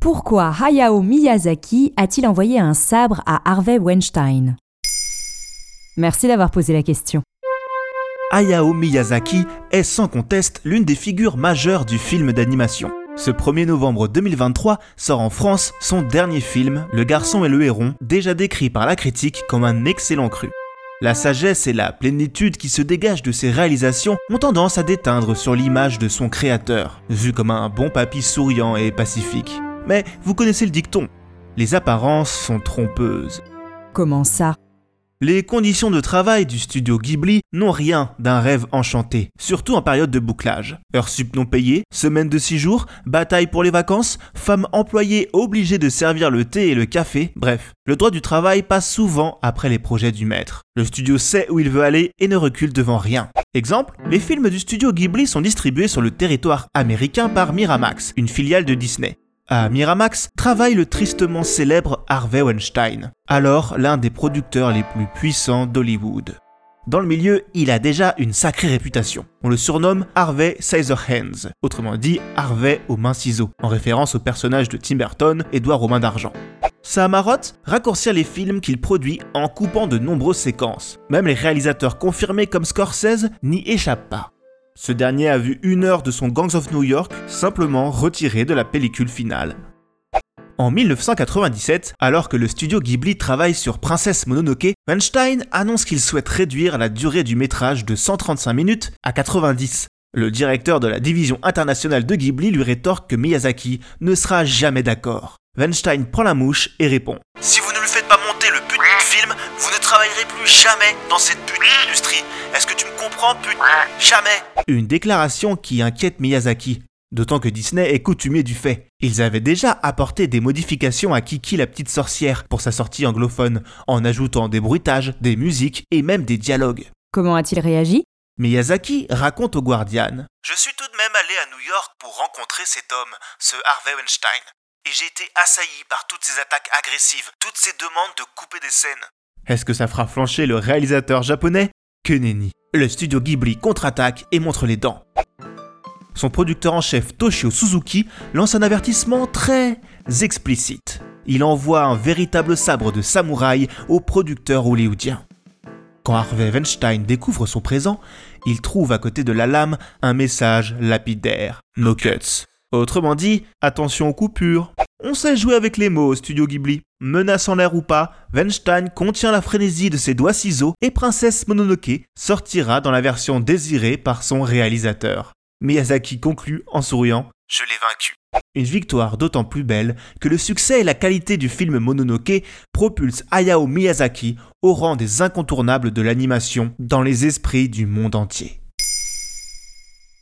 Pourquoi Hayao Miyazaki a-t-il envoyé un sabre à Harvey Weinstein? Merci d'avoir posé la question. Hayao Miyazaki est sans conteste l'une des figures majeures du film d'animation. Ce 1er novembre 2023 sort en France son dernier film, Le garçon et le héron, déjà décrit par la critique comme un excellent cru. La sagesse et la plénitude qui se dégagent de ses réalisations ont tendance à déteindre sur l'image de son créateur, vu comme un bon papy souriant et pacifique. Mais vous connaissez le dicton, les apparences sont trompeuses. Comment ça? Les conditions de travail du studio Ghibli n'ont rien d'un rêve enchanté, surtout en période de bouclage. Heures sup non payées, semaine de 6 jours, bataille pour les vacances, femmes employées obligées de servir le thé et le café, bref, le droit du travail passe souvent après les projets du maître. Le studio sait où il veut aller et ne recule devant rien. Exemple, les films du studio Ghibli sont distribués sur le territoire américain par Miramax, une filiale de Disney. À Miramax travaille le tristement célèbre Harvey Weinstein, alors l'un des producteurs les plus puissants d'Hollywood. Dans le milieu, il a déjà une sacrée réputation. On le surnomme Harvey Scissorhands, autrement dit Harvey aux mains ciseaux, en référence au personnage de Tim Burton, Édouard aux mains d'argent. Sa marotte Raccourcir les films qu'il produit en coupant de nombreuses séquences. Même les réalisateurs confirmés comme Scorsese n'y échappent pas. Ce dernier a vu une heure de son Gangs of New York simplement retiré de la pellicule finale. En 1997, alors que le studio Ghibli travaille sur Princesse Mononoke, Weinstein annonce qu'il souhaite réduire la durée du métrage de 135 minutes à 90. Le directeur de la division internationale de Ghibli lui rétorque que Miyazaki ne sera jamais d'accord. Weinstein prend la mouche et répond travaillerez plus jamais dans cette putain d'industrie. Est-ce que tu me comprends, putain Jamais? Une déclaration qui inquiète Miyazaki. D'autant que Disney est coutumier du fait. Ils avaient déjà apporté des modifications à Kiki la petite sorcière pour sa sortie anglophone, en ajoutant des bruitages, des musiques et même des dialogues. Comment a-t-il réagi? Miyazaki raconte au Guardian Je suis tout de même allé à New York pour rencontrer cet homme, ce Harvey Weinstein. Et j'ai été assailli par toutes ces attaques agressives, toutes ces demandes de couper des scènes. Est-ce que ça fera flancher le réalisateur japonais Que. Le studio Ghibli contre-attaque et montre les dents. Son producteur en chef Toshio Suzuki lance un avertissement très explicite. Il envoie un véritable sabre de samouraï au producteur hollywoodien. Quand Harvey Weinstein découvre son présent, il trouve à côté de la lame un message lapidaire. No cuts. Autrement dit, attention aux coupures. On sait jouer avec les mots au studio Ghibli. Menace en l'air ou pas, Weinstein contient la frénésie de ses doigts ciseaux et Princesse Mononoke sortira dans la version désirée par son réalisateur. Miyazaki conclut en souriant Je l'ai vaincu. Une victoire d'autant plus belle que le succès et la qualité du film Mononoke propulsent Hayao Miyazaki au rang des incontournables de l'animation dans les esprits du monde entier.